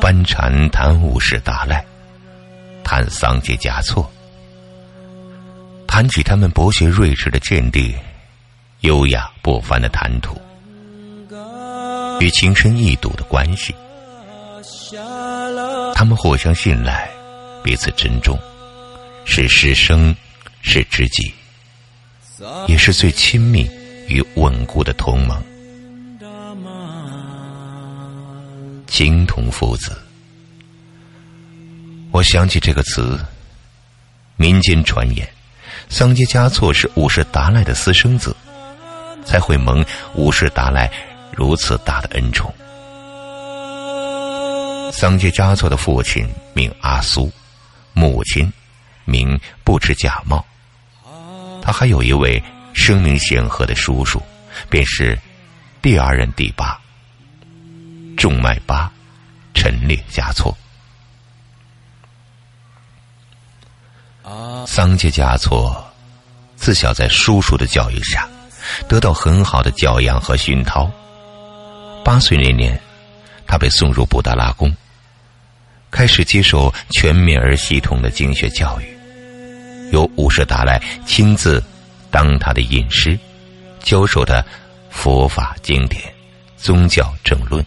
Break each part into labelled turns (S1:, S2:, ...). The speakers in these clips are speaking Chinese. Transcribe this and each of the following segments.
S1: 班禅谈五世达赖，谈桑杰嘉措，谈起他们博学睿智的见地，优雅不凡的谈吐，与情深意笃的关系。他们互相信赖，彼此珍重，是师生，是知己，也是最亲密与稳固的同盟。情同父子，我想起这个词。民间传言，桑杰嘉措是五世达赖的私生子，才会蒙五世达赖如此大的恩宠。桑杰嘉措的父亲名阿苏，母亲名不知假冒。他还有一位声名显赫的叔叔，便是第二任第八。仲迈巴，陈列嘉措。桑杰嘉措自小在叔叔的教育下，得到很好的教养和熏陶。八岁那年，他被送入布达拉宫，开始接受全面而系统的经学教育，由五世达赖亲自当他的引师，教授他佛法经典、宗教正论。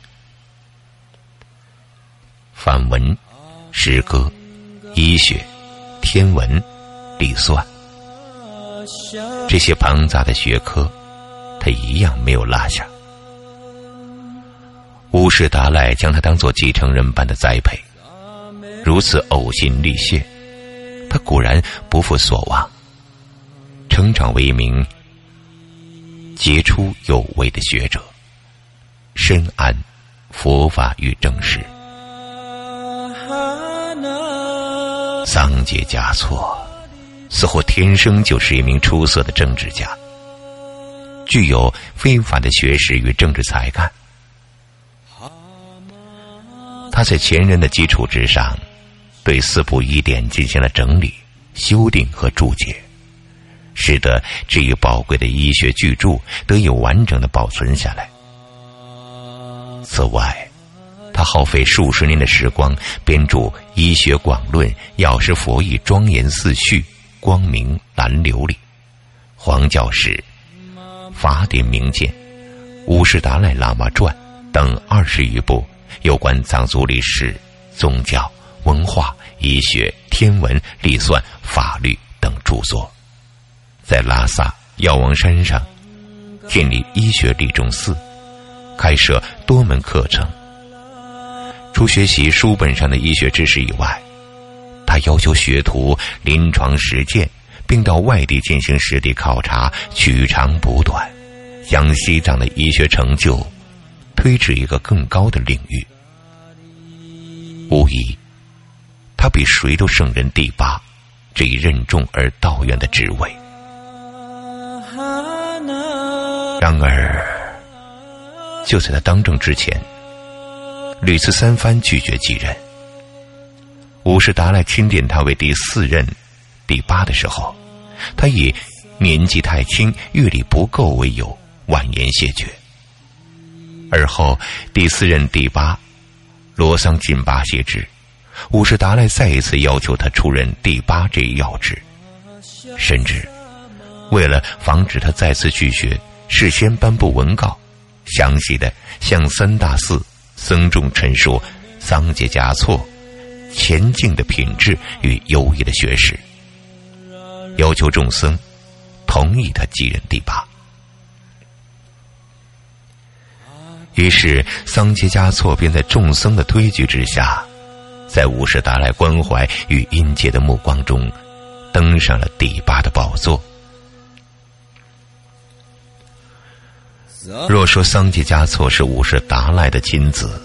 S1: 梵文、诗歌、医学、天文、历算，这些庞杂的学科，他一样没有落下。乌世达赖将他当做继承人般的栽培，如此呕心沥血，他果然不负所望，成长为一名杰出有为的学者，深谙佛法与正史。桑杰嘉措似乎天生就是一名出色的政治家，具有非凡的学识与政治才干。他在前人的基础之上，对四部医典进行了整理、修订和注解，使得这一宝贵的医学巨著得以完整的保存下来。此外，他耗费数十年的时光编著《医学广论》《药师佛义》《庄严四序》《光明蓝琉璃》《黄教史》《法典名鉴》《五世达赖喇嘛传》等二十余部有关藏族历史、宗教、文化、医学、天文、历算、法律等著作，在拉萨药王山上建立医学理中寺，开设多门课程。除学习书本上的医学知识以外，他要求学徒临床实践，并到外地进行实地考察，取长补短，将西藏的医学成就推至一个更高的领域。无疑，他比谁都胜任第八这一任重而道远的职位。然而，就在他当政之前。屡次三番拒绝继任。五世达赖钦点他为第四任、第八的时候，他以年纪太轻、阅历不够为由，婉言谢绝。而后第四任第八罗桑进巴谢职，五世达赖再一次要求他出任第八这一要职，甚至为了防止他再次拒绝，事先颁布文告，详细的向三大寺。僧众陈述桑杰嘉措前进的品质与优异的学识，要求众僧同意他继任第八。于是桑杰嘉措便在众僧的推举之下，在五世达赖关怀与殷切的目光中，登上了第八的宝座。若说桑杰嘉措是五世达赖的亲子，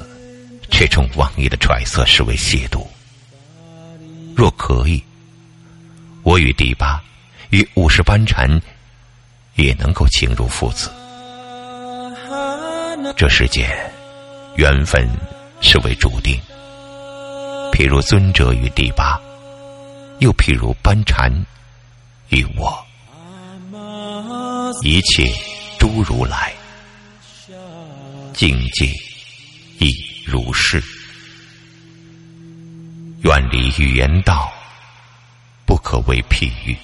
S1: 这种妄议的揣测是为亵渎。若可以，我与第八，与五世班禅，也能够情如父子。这世界，缘分是为注定，譬如尊者与第八，又譬如班禅与我，一切诸如来，境界亦如是。远离语言道，不可为譬喻。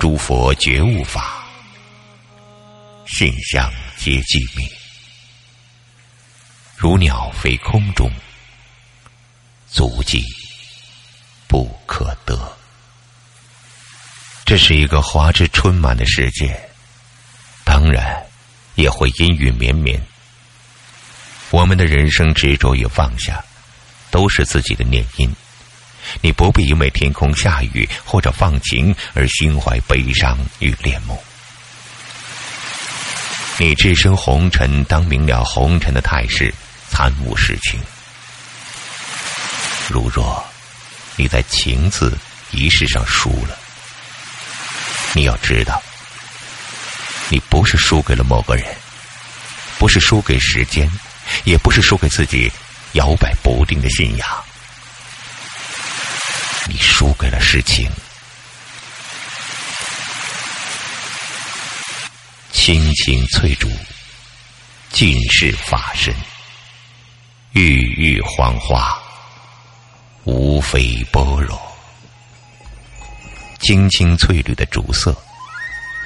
S1: 诸佛觉悟法，性相皆寂灭，如鸟飞空中，足迹不可得。这是一个花枝春满的世界，当然也会阴雨绵绵。我们的人生执着与放下。都是自己的念因，你不必因为天空下雨或者放晴而心怀悲伤与恋慕。你置身红尘，当明了红尘的态势，参悟世情。如若你在情字仪式上输了，你要知道，你不是输给了某个人，不是输给时间，也不是输给自己。摇摆不定的信仰，你输给了事情。青青翠竹，尽是法身；郁郁黄花，无非般若。青青翠绿的竹色，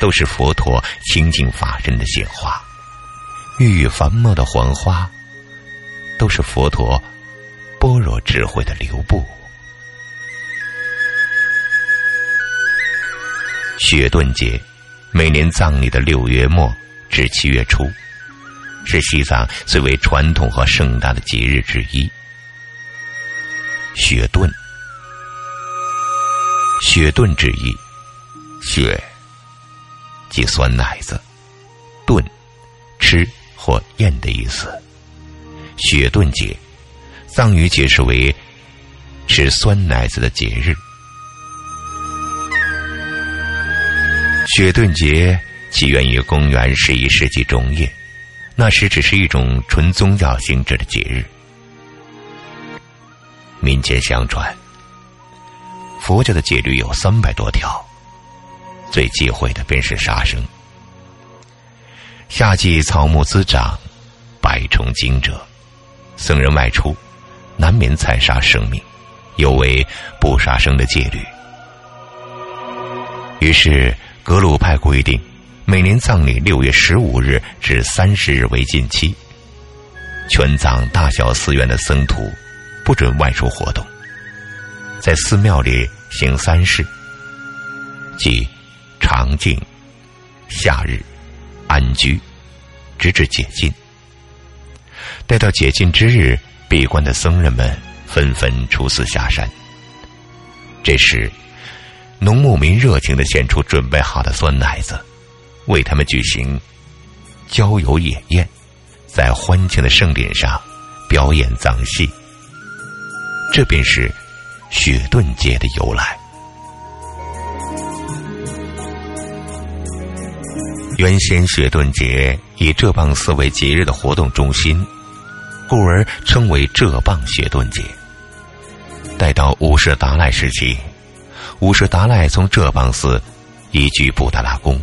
S1: 都是佛陀清净法身的显化；郁郁繁茂的黄花。都是佛陀般若智慧的流布。雪顿节，每年藏历的六月末至七月初，是西藏最为传统和盛大的节日之一。雪顿，雪顿之意，雪即酸奶子，顿吃或咽的意思。雪顿节，藏语解释为吃酸奶子的节日。雪顿节起源于公元十一世纪中叶，那时只是一种纯宗教性质的节日。民间相传，佛教的戒律有三百多条，最忌讳的便是杀生。夏季草木滋长，百虫惊蛰。僧人外出，难免残杀生命，有违不杀生的戒律。于是格鲁派规定，每年葬礼六月十五日至三十日为禁期，全藏大小寺院的僧徒不准外出活动，在寺庙里行三事，即长静、夏日、安居，直至解禁。待到解禁之日，闭关的僧人们纷纷出寺下山。这时，农牧民热情的献出准备好的酸奶子，为他们举行郊游野宴，在欢庆的盛典上表演藏戏。这便是雪顿节的由来。原先雪顿节以浙邦寺为节日的活动中心。故而称为浙蚌雪顿节。待到五世达赖时期，五世达赖从浙蚌寺移居布达拉宫。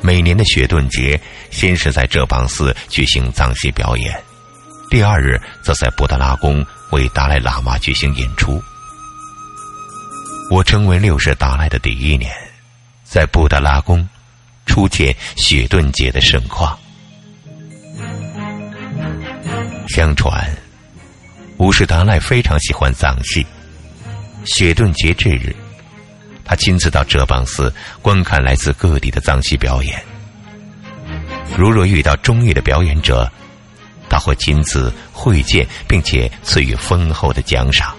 S1: 每年的雪顿节，先是在浙蚌寺举行藏戏表演，第二日则在布达拉宫为达赖喇嘛举行演出。我成为六世达赖的第一年，在布达拉宫初见雪顿节的盛况。相传，五世达赖非常喜欢藏戏。雪顿节这日，他亲自到哲蚌寺观看来自各地的藏戏表演。如若遇到中意的表演者，他会亲自会见，并且赐予丰厚的奖赏。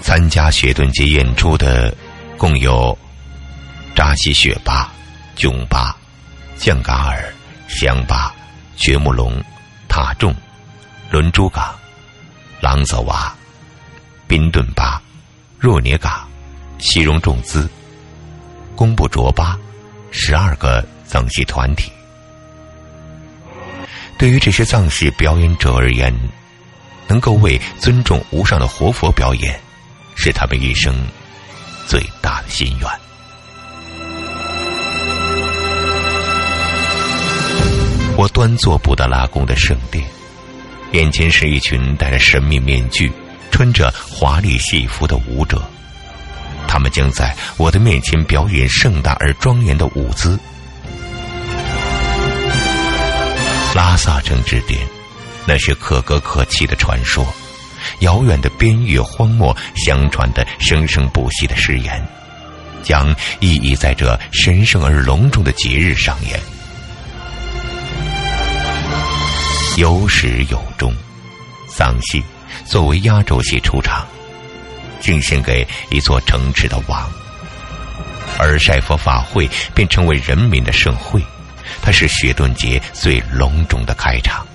S1: 参加雪顿节演出的共有扎西雪巴、囧巴、降嘎尔、香巴、觉木龙、塔仲。伦珠嘎、朗泽瓦、宾顿巴、若涅嘎、西戎重兹、工布卓巴，十二个藏戏团体。对于这些藏式表演者而言，能够为尊重无上的活佛表演，是他们一生最大的心愿。我端坐布达拉宫的圣殿，眼前是一群戴着神秘面具、穿着华丽戏服的舞者，他们将在我的面前表演盛大而庄严的舞姿。拉萨城之巅，那是可歌可泣的传说，遥远的边域荒漠相传的生生不息的誓言，将意义在这神圣而隆重的节日上演。有始有终，丧戏作为压轴戏出场，敬献给一座城池的王，而晒佛法会便成为人民的盛会。它是雪顿节最隆重的开场，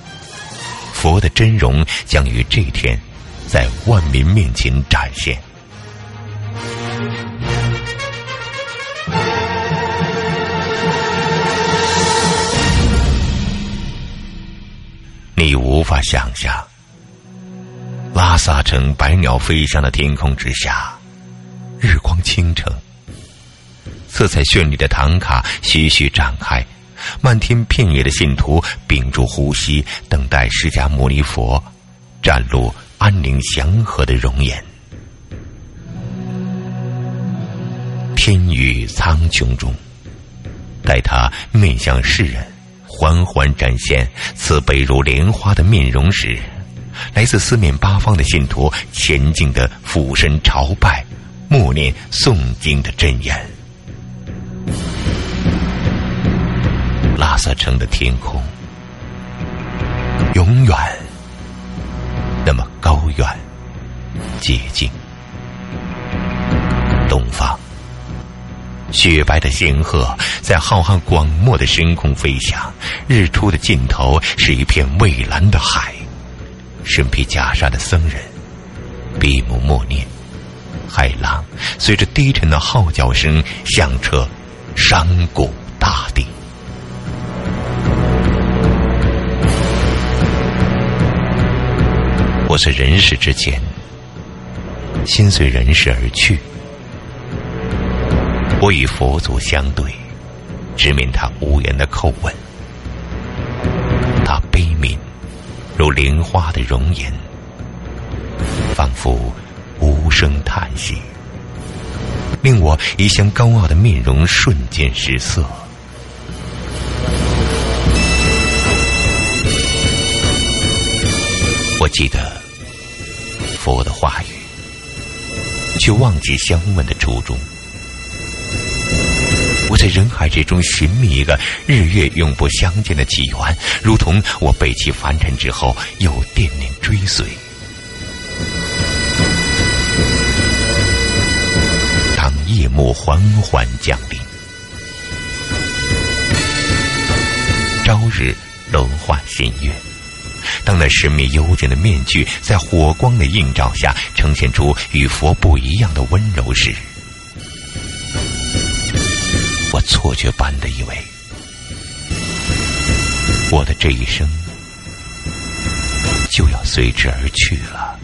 S1: 佛的真容将于这天，在万民面前展现。你无法想象，拉萨城百鸟飞翔的天空之下，日光倾城，色彩绚丽的唐卡徐徐展开。漫天遍野的信徒屏住呼吸，等待释迦牟尼佛展露安宁祥和的容颜。天宇苍穹中，待他面向世人，缓缓展现慈悲如莲花的面容时，来自四面八方的信徒虔敬的俯身朝拜，默念诵经的真言。拉萨城的天空，永远那么高远、洁净。东方，雪白的仙鹤在浩瀚广漠的深空飞翔。日出的尽头是一片蔚蓝的海。身披袈裟的僧人闭目默念，海浪随着低沉的号角声响彻山谷大地。我在人世之间，心随人世而去。我与佛祖相对，直面他无言的叩问。他悲悯如莲花的容颜，仿佛无声叹息，令我一向高傲的面容瞬间失色。我记得。佛的话语，却忘记相问的初衷。我在人海之中寻觅一个日月永不相见的起源，如同我背弃凡尘之后又惦念追随。当夜幕缓缓降临，朝日轮换新月。当那神秘幽静的面具在火光的映照下呈现出与佛不一样的温柔时，我错觉般的以为，我的这一生就要随之而去了。